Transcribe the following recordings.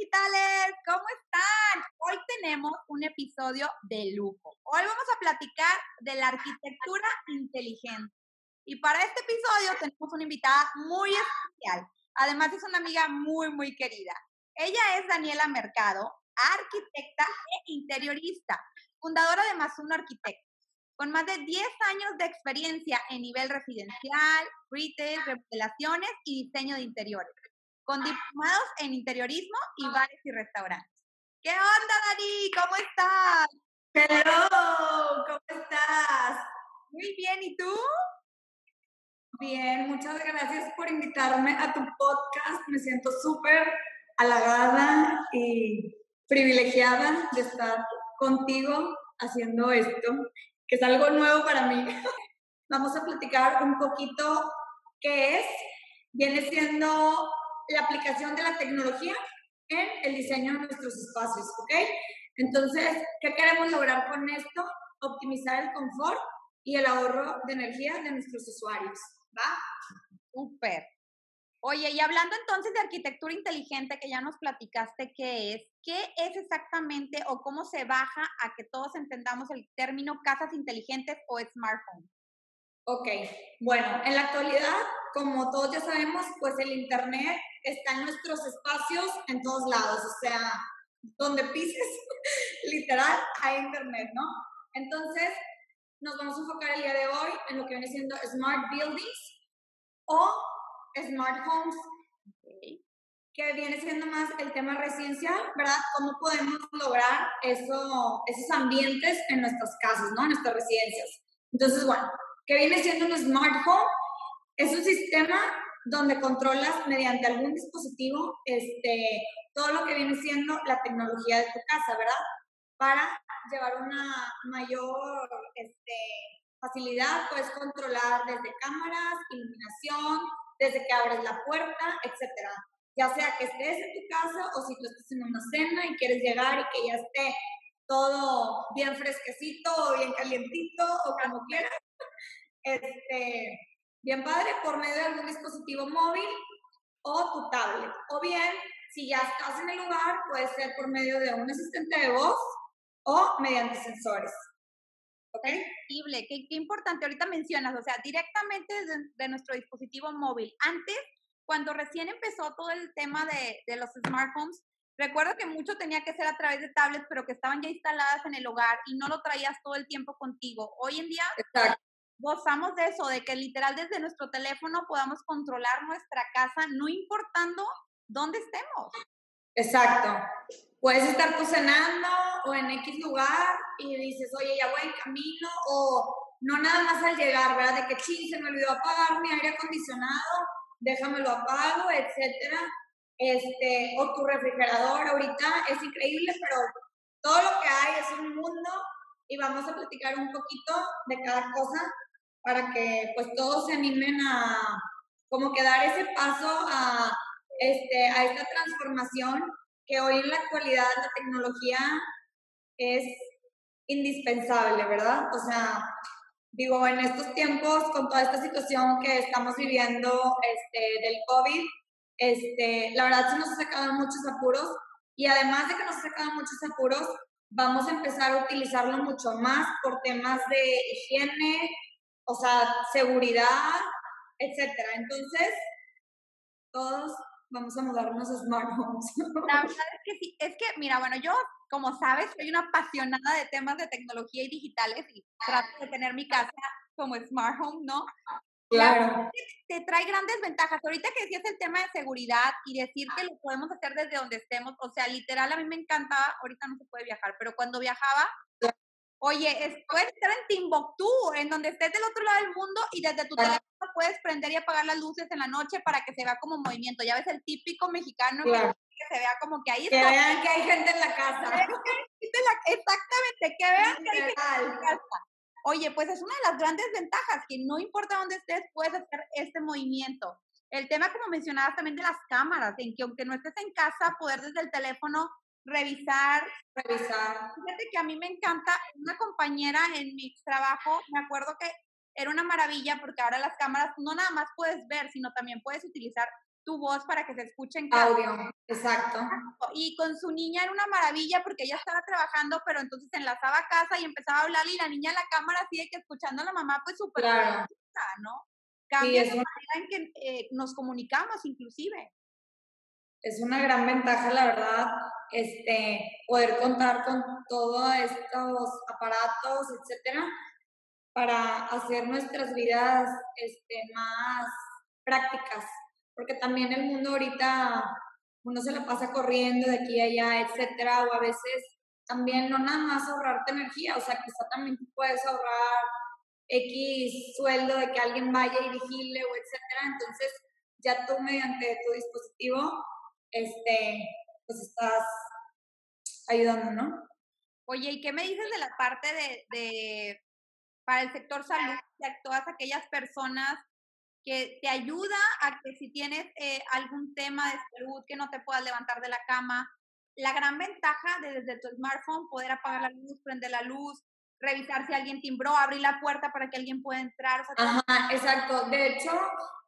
digitales, ¿cómo están? Hoy tenemos un episodio de lujo. Hoy vamos a platicar de la arquitectura inteligente. Y para este episodio tenemos una invitada muy especial. Además es una amiga muy, muy querida. Ella es Daniela Mercado, arquitecta e interiorista, fundadora de Más Uno Arquitectos, con más de 10 años de experiencia en nivel residencial, retail, remodelaciones y diseño de interiores con diplomados en interiorismo y bares y restaurantes. ¿Qué onda, Dani? ¿Cómo estás? Hello, ¿cómo estás? Muy bien, ¿y tú? Bien, muchas gracias por invitarme a tu podcast. Me siento súper halagada y privilegiada de estar contigo haciendo esto, que es algo nuevo para mí. Vamos a platicar un poquito qué es. Viene siendo la aplicación de la tecnología en el diseño de nuestros espacios, ¿ok? Entonces, ¿qué queremos lograr con esto? Optimizar el confort y el ahorro de energía de nuestros usuarios, ¿va? Súper. Oye, y hablando entonces de arquitectura inteligente, que ya nos platicaste qué es, ¿qué es exactamente o cómo se baja a que todos entendamos el término casas inteligentes o smartphones? Ok, bueno, en la actualidad, como todos ya sabemos, pues el Internet está en nuestros espacios en todos lados, o sea, donde pises, literal, hay Internet, ¿no? Entonces, nos vamos a enfocar el día de hoy en lo que viene siendo Smart Buildings o Smart Homes, que viene siendo más el tema residencial, ¿verdad? ¿Cómo podemos lograr eso, esos ambientes en nuestras casas, ¿no? En nuestras residencias. Entonces, bueno, que viene siendo un Smart Home, es un sistema donde controlas mediante algún dispositivo este, todo lo que viene siendo la tecnología de tu casa, ¿verdad? Para llevar una mayor este, facilidad, puedes controlar desde cámaras, iluminación, desde que abres la puerta, etcétera. Ya sea que estés en tu casa o si tú estás en una cena y quieres llegar y que ya esté todo bien fresquecito o bien calientito o como quieras. Este, bien padre, por medio de algún dispositivo móvil o tu tablet. O bien, si ya estás en el lugar, puede ser por medio de un asistente de voz o mediante sensores. ¿Ok? Increíble, qué, qué importante. Ahorita mencionas, o sea, directamente de, nuestro dispositivo móvil. Antes, cuando recién empezó todo el tema de, de los smartphones, recuerdo que mucho tenía que ser a través de tablets, pero que estaban ya instaladas en el hogar y no lo traías todo el tiempo contigo. Hoy en día, Exacto gozamos de eso, de que literal desde nuestro teléfono podamos controlar nuestra casa, no importando dónde estemos. Exacto. Puedes estar cocinando o en X lugar y dices, oye, ya voy en camino, o no nada más al llegar, ¿verdad? De que ching, se me olvidó apagar mi aire acondicionado, déjamelo apago, etcétera. Este, o tu refrigerador ahorita es increíble, pero todo lo que hay es un mundo y vamos a platicar un poquito de cada cosa para que pues todos se animen a como que dar ese paso a, este, a esta transformación que hoy en la actualidad la tecnología es indispensable, ¿verdad? O sea, digo, en estos tiempos, con toda esta situación que estamos viviendo este, del COVID, este, la verdad se nos sacado muchos apuros y además de que nos sacado muchos apuros, vamos a empezar a utilizarlo mucho más por temas de higiene, o sea, seguridad, etcétera. Entonces, todos vamos a mudarnos a smart homes. La verdad es que sí, es que, mira, bueno, yo, como sabes, soy una apasionada de temas de tecnología y digitales y trato de tener mi casa como smart home, ¿no? Claro. Te trae grandes ventajas. Ahorita que decías el tema de seguridad y decir que lo podemos hacer desde donde estemos, o sea, literal, a mí me encantaba, ahorita no se puede viajar, pero cuando viajaba, Oye, puedes estar en Timbuktu, en donde estés del otro lado del mundo y desde tu teléfono puedes prender y apagar las luces en la noche para que se vea como movimiento. Ya ves el típico mexicano que se vea como que ahí Que vean que hay gente en la casa. Exactamente, que vean que hay gente en la casa. Oye, pues es una de las grandes ventajas, que no importa dónde estés, puedes hacer este movimiento. El tema, como mencionabas también, de las cámaras, en que aunque no estés en casa, poder desde el teléfono revisar, revisar. Fíjate que a mí me encanta, una compañera en mi trabajo, me acuerdo que era una maravilla porque ahora las cámaras no nada más puedes ver, sino también puedes utilizar tu voz para que se escuche en. Audio, exacto. Y con su niña era una maravilla porque ella estaba trabajando, pero entonces enlazaba a casa y empezaba a hablarle y la niña en la cámara sigue que escuchando a la mamá, pues súper claro. ¿no? Cambia la manera en que eh, nos comunicamos inclusive. Es una gran ventaja, la verdad, este, poder contar con todos estos aparatos, etcétera, para hacer nuestras vidas este, más prácticas, porque también el mundo ahorita uno se la pasa corriendo de aquí a allá, etcétera, o a veces también no nada más ahorrarte energía, o sea, quizá también puedes ahorrar X sueldo de que alguien vaya y vigile o etcétera, entonces ya tú mediante tu dispositivo, este, pues estás ayudando, ¿no? Oye, ¿y qué me dices de la parte de para el sector salud, de todas aquellas personas que te ayuda a que si tienes eh, algún tema de salud que no te puedas levantar de la cama, la gran ventaja de desde tu smartphone poder apagar la luz, prender la luz, revisar si alguien timbró, abrir la puerta para que alguien pueda entrar. Ajá, exacto. De hecho,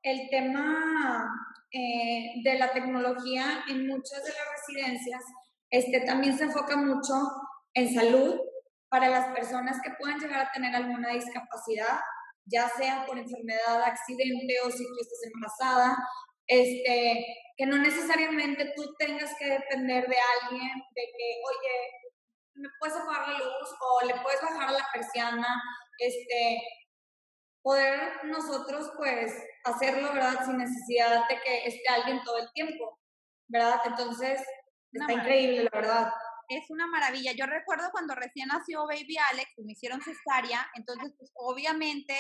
el tema eh, de la tecnología en muchas de las residencias este, también se enfoca mucho en salud, para las personas que puedan llegar a tener alguna discapacidad, ya sea por enfermedad, accidente o si tú estás embarazada, este, que no necesariamente tú tengas que depender de alguien, de que, oye, puedes apagar la luz o le puedes bajar la persiana, este, poder nosotros pues hacerlo, ¿verdad? Sin necesidad de que esté alguien todo el tiempo, ¿verdad? Entonces, está increíble, la verdad es una maravilla. Yo recuerdo cuando recién nació Baby Alex y me hicieron cesárea, entonces pues obviamente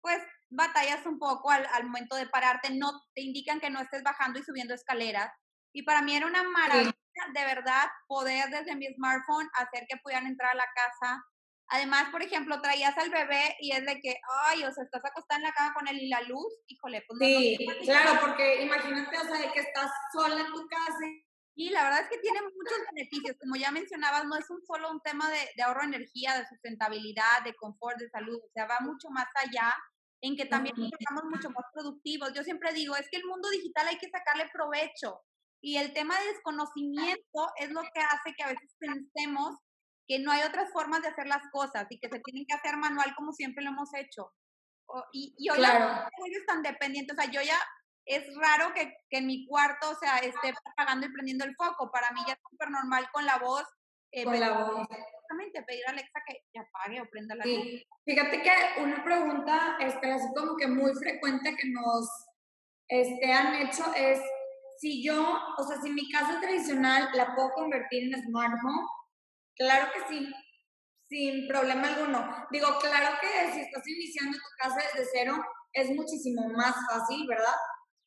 pues batallas un poco al, momento de pararte, no te indican que no estés bajando y subiendo escaleras. Y para mí era una maravilla de verdad poder desde mi smartphone hacer que pudieran entrar a la casa. Además, por ejemplo, traías al bebé y es de que, ay, o sea, estás acostada en la cama con él y la luz, híjole, pues Sí, claro, porque imagínate, o sea, de que estás sola en tu casa y la verdad es que tiene muchos beneficios. Como ya mencionabas, no es un solo un tema de, ahorro de energía, de sustentabilidad, de confort, de salud. O sea, va mucho más allá en que también estamos mucho más productivos. Yo siempre digo, es que el mundo digital hay que sacarle provecho. Y el tema de desconocimiento es lo que hace que a veces pensemos que no hay otras formas de hacer las cosas y que se tienen que hacer manual como siempre lo hemos hecho. y, y hoy claro. ellos tan dependientes, o sea, yo ya es raro que, que, en mi cuarto, o sea, esté apagando y prendiendo el foco. Para mí ya es súper normal con la voz. Eh, con la voz. Exactamente, pedir a Alexa que, apague o prenda la sí. Fíjate que una pregunta, este, así como que muy frecuente que nos este, han hecho es si yo, o sea, si mi casa tradicional la puedo convertir en smart home, claro que sí, sin problema alguno. Digo, claro que si estás iniciando tu casa desde cero, es muchísimo más fácil, ¿verdad?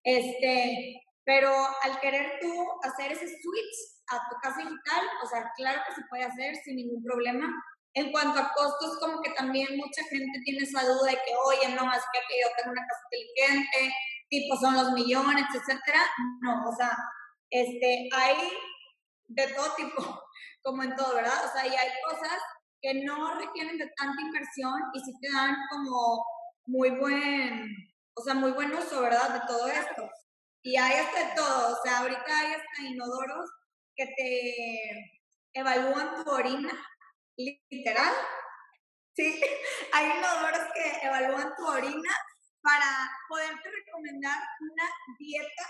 Este, pero al querer tú hacer ese switch a tu casa digital, o sea, claro que se puede hacer sin ningún problema. En cuanto a costos, como que también mucha gente tiene esa duda de que, oye, no, es que yo tengo una casa inteligente, tipo son los millones, etcétera. No, o sea, este, hay de todo tipo, como en todo, ¿verdad? O sea, y hay cosas que no requieren de tanta inversión y sí te dan como muy buen, o sea, muy buen uso, ¿verdad? De todo esto. Y hay hasta todo, o sea, ahorita hay hasta inodoros que te evalúan tu orina, literal. Sí, hay inodoros que evalúan tu orina para poderte recomendar una dieta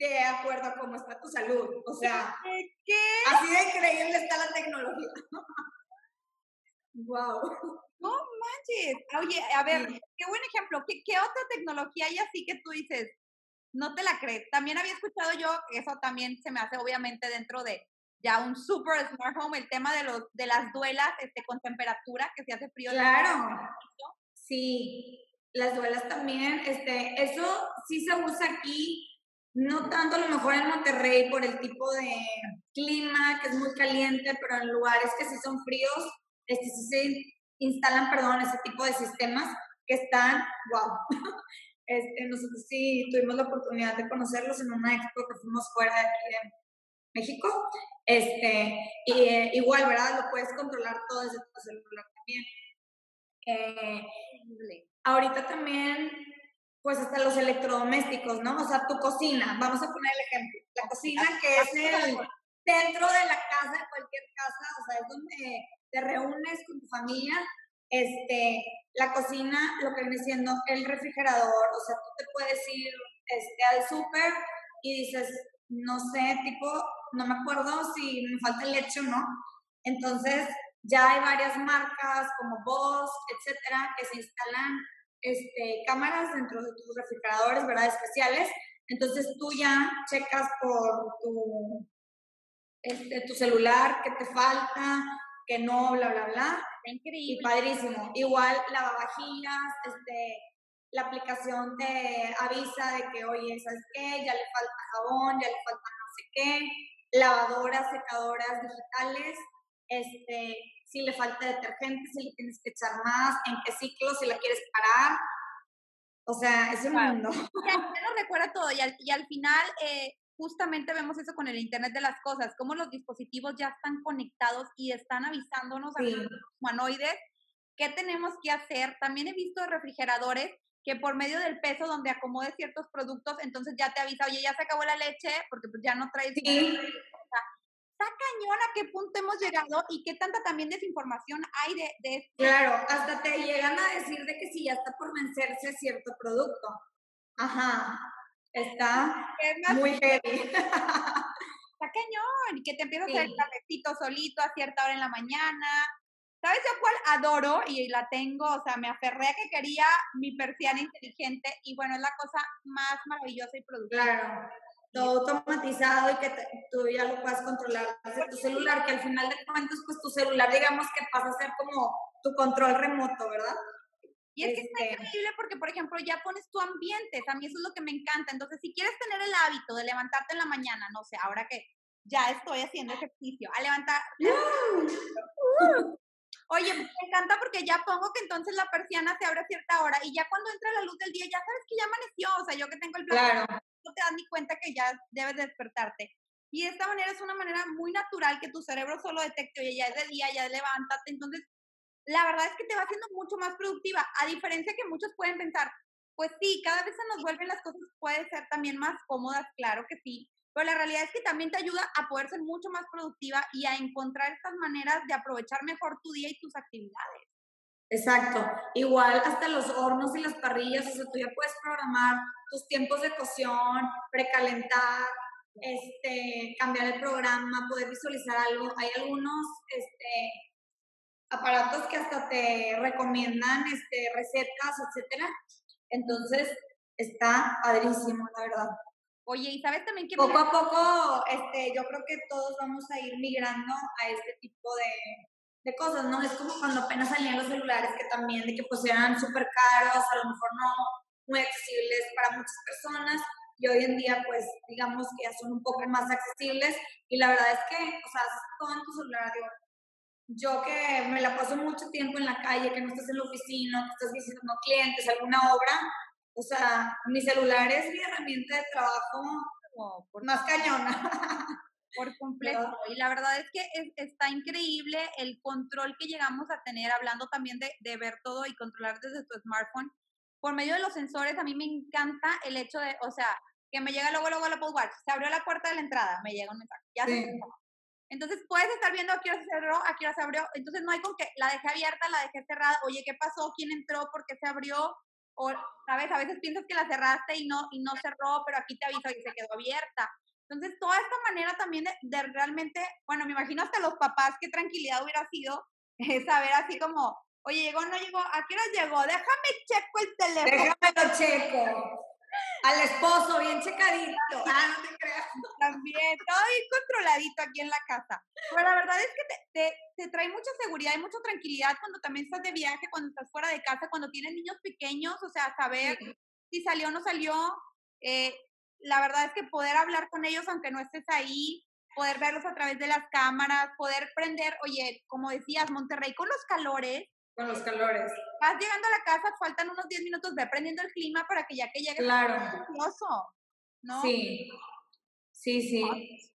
de acuerdo a cómo está tu salud. O sea, ¿Qué? así de increíble está la tecnología. wow. No manches. Oye, a ver, qué buen ejemplo. ¿Qué, ¿Qué, otra tecnología hay así que tú dices, no te la crees? También había escuchado yo, eso también se me hace obviamente dentro de ya un super smart home, el tema de los de las duelas este, con temperatura, que se hace frío. Claro. Sí, las duelas también, este, eso sí se usa aquí, no tanto a lo mejor en Monterrey por el tipo de clima, que es muy caliente, pero en lugares que sí son fríos, este, sí se instalan, perdón, ese tipo de sistemas que están, wow. Este, nosotros sí tuvimos la oportunidad de conocerlos en una expo que fuimos fuera de aquí de México. Este, y eh, igual, ¿verdad? Lo puedes controlar todo desde tu celular también. Eh, ahorita también pues hasta los electrodomésticos, ¿no? O sea, tu cocina, vamos a poner el ejemplo, la cocina que es el centro de la casa, de cualquier casa, o sea, es donde te reúnes con tu familia, este, la cocina, lo que viene siendo el refrigerador, o sea, tú te puedes ir este, al súper y dices, no sé, tipo, no me acuerdo si me falta leche o no. Entonces, ya hay varias marcas como Bosch, etcétera, que se instalan este, cámaras dentro de tus refrigeradores, ¿verdad? Especiales. Entonces tú ya checas por tu, este, tu celular qué te falta, que no, bla, bla, bla. Increíble. Y padrísimo. Igual lavavajillas, este, la aplicación te avisa de que, oye, ¿sabes qué? Ya le falta jabón, ya le falta no sé qué. Lavadoras, secadoras digitales, este, si le falta detergente, si le tienes que echar más, en qué ciclo, si la quieres parar. O sea, es un mundo. Ya, nos recuerda todo y al, y al final eh, justamente vemos eso con el Internet de las Cosas, cómo los dispositivos ya están conectados y están avisándonos a los humanoides qué tenemos que hacer. También he visto refrigeradores que por medio del peso donde acomode ciertos productos, entonces ya te avisa, oye, ya se acabó la leche, porque pues ya no traes está cañón a qué punto hemos llegado y qué tanta también desinformación hay de, de esto. Claro, hasta te llegan a decir de que si ya está por vencerse cierto producto. Ajá, está muy heavy. Está cañón, y que te empieza a hacer el cafecito solito a cierta hora en la mañana. ¿Sabes yo cuál adoro y la tengo? O sea, me aferré a que quería mi persiana inteligente y bueno, es la cosa más maravillosa y productiva. Claro todo automatizado y que tú ya lo puedas controlar desde tu celular, que al final de cuentas, pues tu celular, digamos que pasa a ser como tu control remoto, ¿verdad? Y es que está este increíble porque, por ejemplo, ya pones tu ambiente, a mí eso es lo que me encanta. Entonces, si quieres tener el hábito de levantarte en la mañana, no sé, ahora que ya estoy haciendo ejercicio, a levantar... Oye, me encanta porque ya pongo que entonces la persiana se abre a cierta hora y ya cuando entra la luz del día ya sabes que ya amaneció, o sea, yo que tengo el plan, no te das ni cuenta que ya debes despertarte. Y de esta manera es una manera muy natural que tu cerebro solo detecte, oye, ya es de día, ya levántate. Entonces, la verdad es que te va haciendo mucho más productiva, a diferencia que muchos pueden pensar, pues sí, cada vez se nos vuelven las cosas, puede ser también más cómodas, claro que sí, pero la realidad es que también te ayuda a poder ser mucho más productiva y a encontrar estas maneras de aprovechar mejor tu día y tus actividades. Exacto. Igual hasta los hornos y las parrillas, o sea, tú ya puedes programar tus tiempos de cocción, precalentar, este, cambiar el programa, poder visualizar algo. Hay algunos este, aparatos que hasta te recomiendan este, recetas, etcétera. Entonces, está padrísimo, la verdad. Oye, ¿y sabes también que... Poco a poco, este, yo creo que todos vamos a ir migrando a este tipo de, de cosas, ¿no? Es como cuando apenas salían los celulares, que también de que pues eran súper caros, a lo mejor no muy accesibles para muchas personas, y hoy en día pues digamos que ya son un poco más accesibles, y la verdad es que, o sea, todo en tu celular, digo, yo que me la paso mucho tiempo en la calle, que no estás en la oficina, que estás visitando clientes, alguna obra, o sea, mi celular es mi herramienta de trabajo por más cañona. Por completo. Y la verdad es que está increíble el control que llegamos a tener, hablando también de, de, ver todo y controlar desde tu smartphone. Por medio de los sensores, a mí me encanta el hecho de, o sea, que me llega luego, luego el Apple Watch, se abrió la puerta de la entrada, me llega un mensaje, ya se Entonces puedes estar viendo a qué hora se cerró, a qué hora se abrió. Entonces no hay con que la dejé abierta, la dejé cerrada, oye, ¿qué pasó? ¿Quién entró? ¿Por qué se abrió? O, ¿sabes? A veces piensas que la cerraste y no, y no cerró, pero aquí te aviso que se quedó abierta. Entonces, toda esta manera también de, realmente, bueno, me imagino hasta los papás, qué tranquilidad hubiera sido saber así como, oye, llegó, no llegó, ¿a qué hora llegó? Déjame checo el teléfono. Déjame lo checo. Al esposo, bien checadito. Ah, no te creas. También, todo bien controladito aquí en la casa. Pero la verdad es que te, te, trae mucha seguridad y mucha tranquilidad cuando también estás de viaje, cuando estás fuera de casa, cuando tienes niños pequeños, o sea, saber si salió o no salió. Eh, la verdad es que poder hablar con ellos aunque no estés ahí, poder verlos a través de las cámaras, poder prender, oye, como decías, Monterrey con los calores. Con los calores. Vas llegando a la casa, faltan unos 10 minutos, ve prendiendo el clima para que ya que llegues, claro. ¿no? Sí, sí, sí.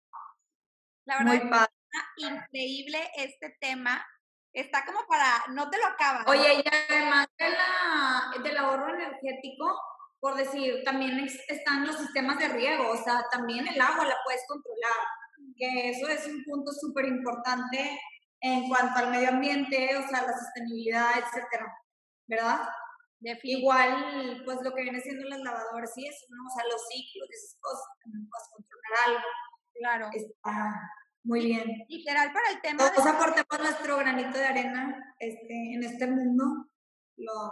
La verdad es increíble este tema. Está como para, no te lo acabas. Oye, y además de la, del ahorro energético, por decir, también están los sistemas de riego, o sea, también el agua la puedes controlar, que eso es un punto súper importante en cuanto al medio ambiente, o sea, la sostenibilidad, etcétera, ¿verdad? Igual, pues lo que viene siendo las lavadoras y eso, ¿no? O sea, los ciclos y esas cosas, también puedes controlar algo. Claro. Está muy bien. Literal para el tema. Todos aportemos nuestro granito de arena este, en este mundo, lo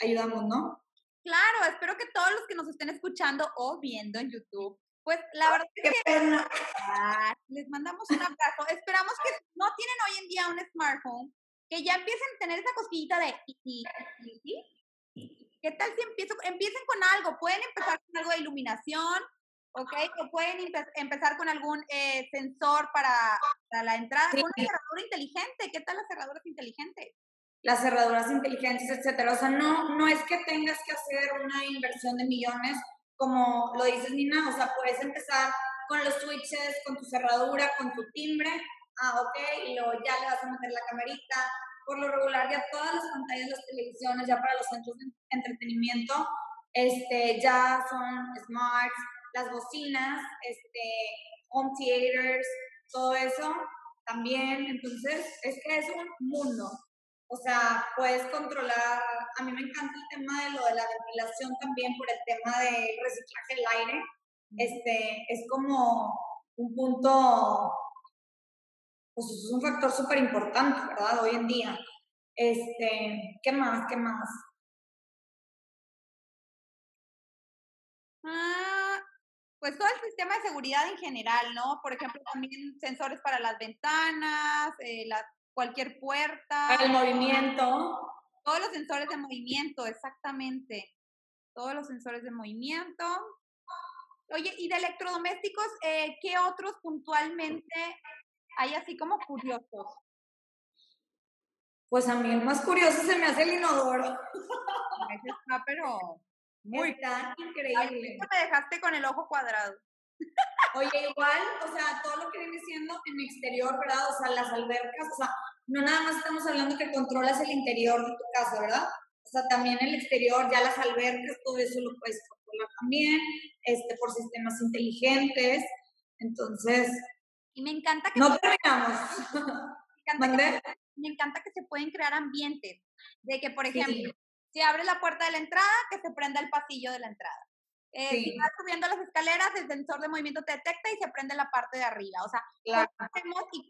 ayudamos, ¿no? Claro, espero que todos los que nos estén escuchando o viendo en YouTube, pues la verdad es que pena. Ah, les mandamos un abrazo. Esperamos que no tienen hoy en día un smartphone, que ya empiecen a tener esa cosquillita de ¿Qué tal si empiezo, empiecen con algo? Pueden empezar con algo de iluminación, ¿ok? O pueden empezar con algún eh, sensor para, la entrada, una cerradura inteligente. ¿Qué tal las cerraduras inteligentes? las cerraduras inteligentes, etcétera. O sea, no, no es que tengas que hacer una inversión de millones, como lo dices Nina, o sea, puedes empezar con los switches, con tu cerradura, con tu timbre, ah, ok, y luego ya le vas a meter la camarita. Por lo regular, ya todas las pantallas de las televisiones, ya para los centros de entretenimiento, este, ya son smarts, las bocinas, este, home theaters, todo eso también. Entonces, es que es un mundo. O sea, puedes controlar, a mí me encanta el tema de lo de la ventilación también por el tema del reciclaje del aire. Este, es como un punto, pues es un factor súper importante, ¿verdad? Hoy en día. Este, ¿qué más? ¿Qué más? Ah, pues todo el sistema de seguridad en general, ¿no? Por ejemplo, también sensores para las ventanas, eh, las cualquier puerta. El movimiento. Todos los sensores de movimiento, exactamente. Todos los sensores de movimiento. Oye, y de electrodomésticos, eh, ¿qué otros puntualmente hay así como curiosos? Pues a mí el más curioso se me hace el inodoro. está, pero muy tan increíble. Me dejaste con el ojo cuadrado. Oye, igual, o sea, todo lo que viene siendo en exterior, ¿verdad? O sea, las albercas, o sea, no nada más estamos hablando que controlas el interior de tu casa, ¿verdad? O sea, también el exterior, ya las albercas, todo eso lo puedes controlar también, este, por sistemas inteligentes. Entonces. Y me encanta que. No terminamos. Me encanta, que, me encanta que se pueden crear ambientes. De que, por ejemplo, si abres la puerta de la entrada, que se prenda el pasillo de la entrada. Eh, Si vas subiendo las escaleras, el sensor de movimiento te detecta y se prende la parte de arriba. O sea,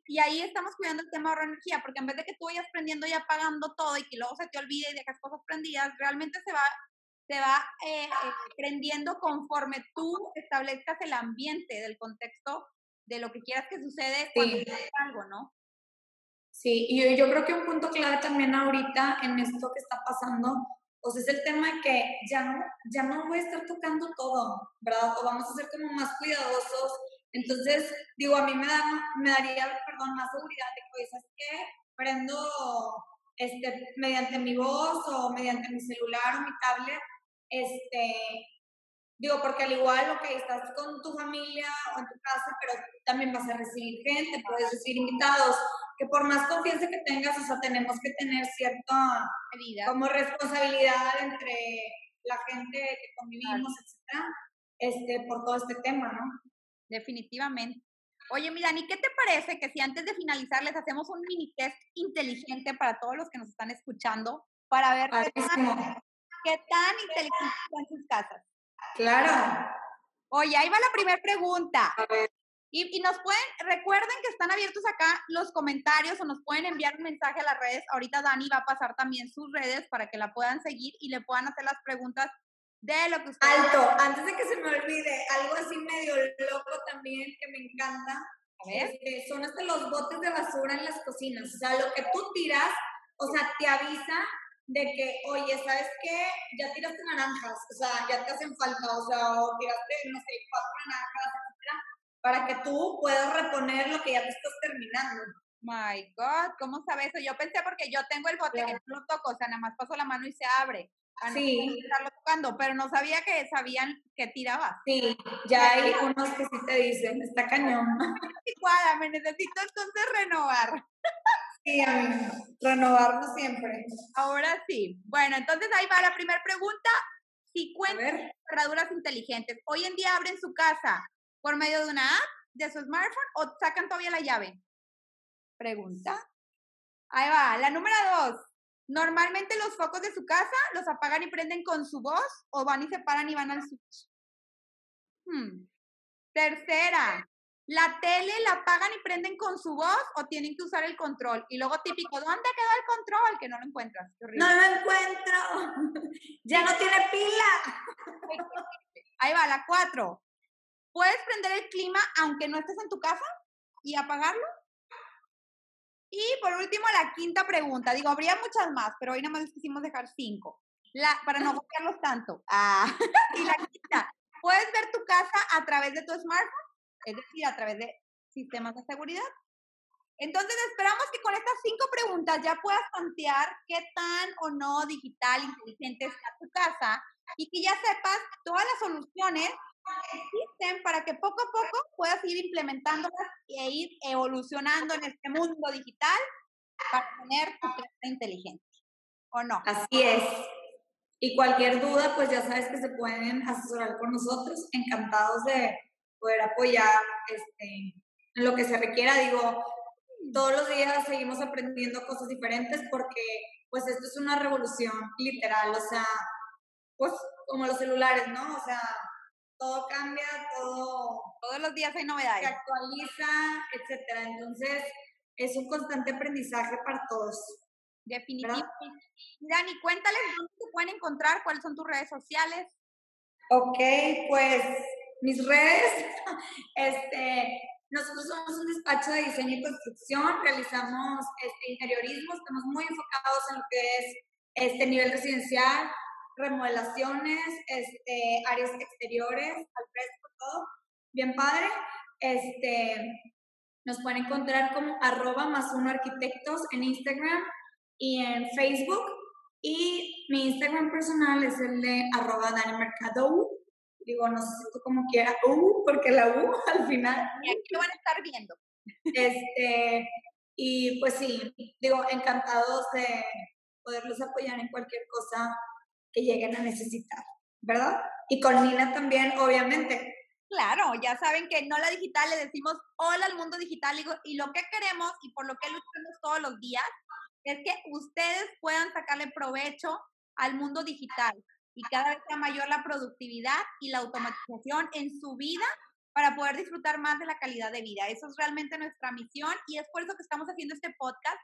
y, ahí estamos cuidando el tema de energía, porque en vez de que tú vayas prendiendo y apagando todo y que luego se te olvide y dejas cosas prendidas, realmente se va, se va eh, eh, prendiendo conforme tú establezcas el ambiente del contexto de lo que quieras que sucede cuando algo, ¿no? Sí, y yo creo que un punto clave también ahorita en esto que está pasando o sea, es el tema que ya no, ya no voy a estar tocando todo, ¿verdad? O vamos a ser como más cuidadosos. Entonces, digo, a mí me, da, me daría, perdón, más seguridad de que, ¿sabes qué? Prendo este, mediante mi voz o mediante mi celular o mi tablet, este, digo, porque al igual, ok, estás con tu familia o en tu casa, pero también vas a recibir gente, puedes recibir invitados, que por más confianza que tengas, o sea, tenemos que tener cierta como responsabilidad entre la gente que convivimos, etcétera, este, por todo este tema, ¿no? Definitivamente. Oye, mi Dani, ¿qué te parece que si antes de finalizar les hacemos un mini test inteligente para todos los que nos están escuchando para ver qué tan, qué tan inteligentes son sus casas? Claro. Oye, ahí va la primera pregunta. A ver. Y, nos pueden, recuerden que están abiertos acá los comentarios o nos pueden enviar un mensaje a las redes. Ahorita Dani va a pasar también sus redes para que la puedan seguir y le puedan hacer las preguntas de lo que ustedes. Alto, antes de que se me olvide, algo así medio loco también que me encanta. A ver. Este, son hasta los botes de basura en las cocinas. O sea, lo que tú tiras, o sea, te avisa de que, oye, ¿sabes qué? Ya tiraste naranjas, o sea, ya te hacen falta, o sea, o tiraste, no sé, cuatro naranjas, para que tú puedas reponer lo que ya te estás terminando. My God, ¿cómo sabes eso? Yo pensé porque yo tengo el bote que no lo toco, o sea, nada más paso la mano y se abre. sí. estarlo tocando, pero no sabía que sabían que tiraba. Sí, ya hay unos que sí te dicen, está cañón. Me necesito entonces renovar. Sí, renovarlo siempre. Ahora sí. Bueno, entonces ahí va la primera pregunta. si cuentan cerraduras inteligentes, hoy en día abren su casa por medio de una app de su smartphone o sacan todavía la llave. Pregunta. Ahí va, la número dos. Normalmente los focos de su casa los apagan y prenden con su voz o van y se paran y van al switch. Hmm. Tercera, la tele la apagan y prenden con su voz o tienen que usar el control. Y luego típico, ¿dónde quedó el control? Que no lo encuentras. No lo encuentro. ya no tiene pila. Ahí va, la cuatro. ¿Puedes prender el clima aunque no estés en tu casa y apagarlo? Y por último, la quinta pregunta. Digo, habría muchas más, pero hoy nada más quisimos dejar cinco. La, para no copiarlos tanto. Ah. y la quinta, ¿puedes ver tu casa a través de tu smartphone? Es decir, a través de sistemas de seguridad. Entonces, esperamos que con estas cinco preguntas ya puedas plantear qué tan o no digital, inteligente está tu casa y que ya sepas todas las soluciones que existen para que poco a poco puedas ir implementándolas e ir evolucionando en este mundo digital para tener tu casa inteligente. ¿O no? Así es. Y cualquier duda, pues ya sabes que se pueden asesorar con nosotros. Encantados de poder apoyar este, en lo que se requiera. Digo, todos los días seguimos aprendiendo cosas diferentes porque pues esto es una revolución literal, o sea, pues como los celulares, ¿no? O sea, todo cambia, todo... Todos los días hay novedades. Se actualiza, etcétera. Entonces, es un constante aprendizaje para todos. Definitivamente. Dani, cuéntales dónde te pueden encontrar, cuáles son tus redes sociales. Ok, pues mis redes, este, nosotros somos un despacho de diseño y construcción, realizamos este interiorismo, estamos muy enfocados en lo que es este nivel residencial, remodelaciones, este, áreas exteriores, al fresco, todo, bien padre. Este, nos pueden encontrar como arroba más uno arquitectos en Instagram y en Facebook. Y mi Instagram personal es el de arroba Dani Mercado. Digo, no sé si tú como quieras, U, porque la U al final. Y aquí lo van a estar viendo. Este, y pues sí, digo, encantados de poderlos apoyar en cualquier cosa que lleguen a necesitar, ¿verdad? Y con Nina también, obviamente. Claro, ya saben que no la digital le decimos hola al mundo digital y lo que queremos y por lo que luchamos todos los días es que ustedes puedan sacarle provecho al mundo digital y cada vez sea mayor la productividad y la automatización en su vida para poder disfrutar más de la calidad de vida. Eso es realmente nuestra misión y es por eso que estamos haciendo este podcast,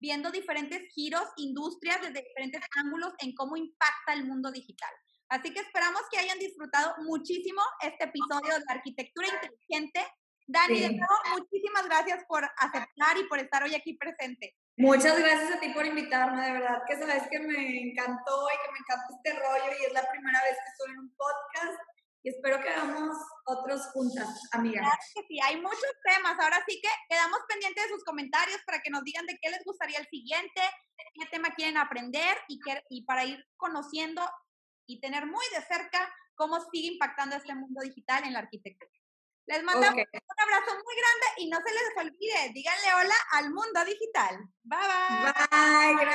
viendo diferentes giros, industrias desde diferentes ángulos en cómo impacta el mundo digital. Así que esperamos que hayan disfrutado muchísimo este episodio de arquitectura inteligente. Dani, de nuevo, muchísimas gracias por aceptar y por estar hoy aquí presente. Muchas gracias a ti por invitarme, de verdad que sabes que me encantó y que me encanta este rollo y es la primera vez que estoy en un podcast y espero que hagamos otros juntas, amigas. Claro que sí, hay muchos temas, ahora sí que quedamos pendientes de sus comentarios para que nos digan de qué les gustaría el siguiente, qué tema quieren aprender y, qué, y para ir conociendo y tener muy de cerca cómo sigue impactando este mundo digital en la arquitectura. Les mandamos un abrazo muy grande y no se les olvide, díganle hola al mundo digital. Bye bye. Bye.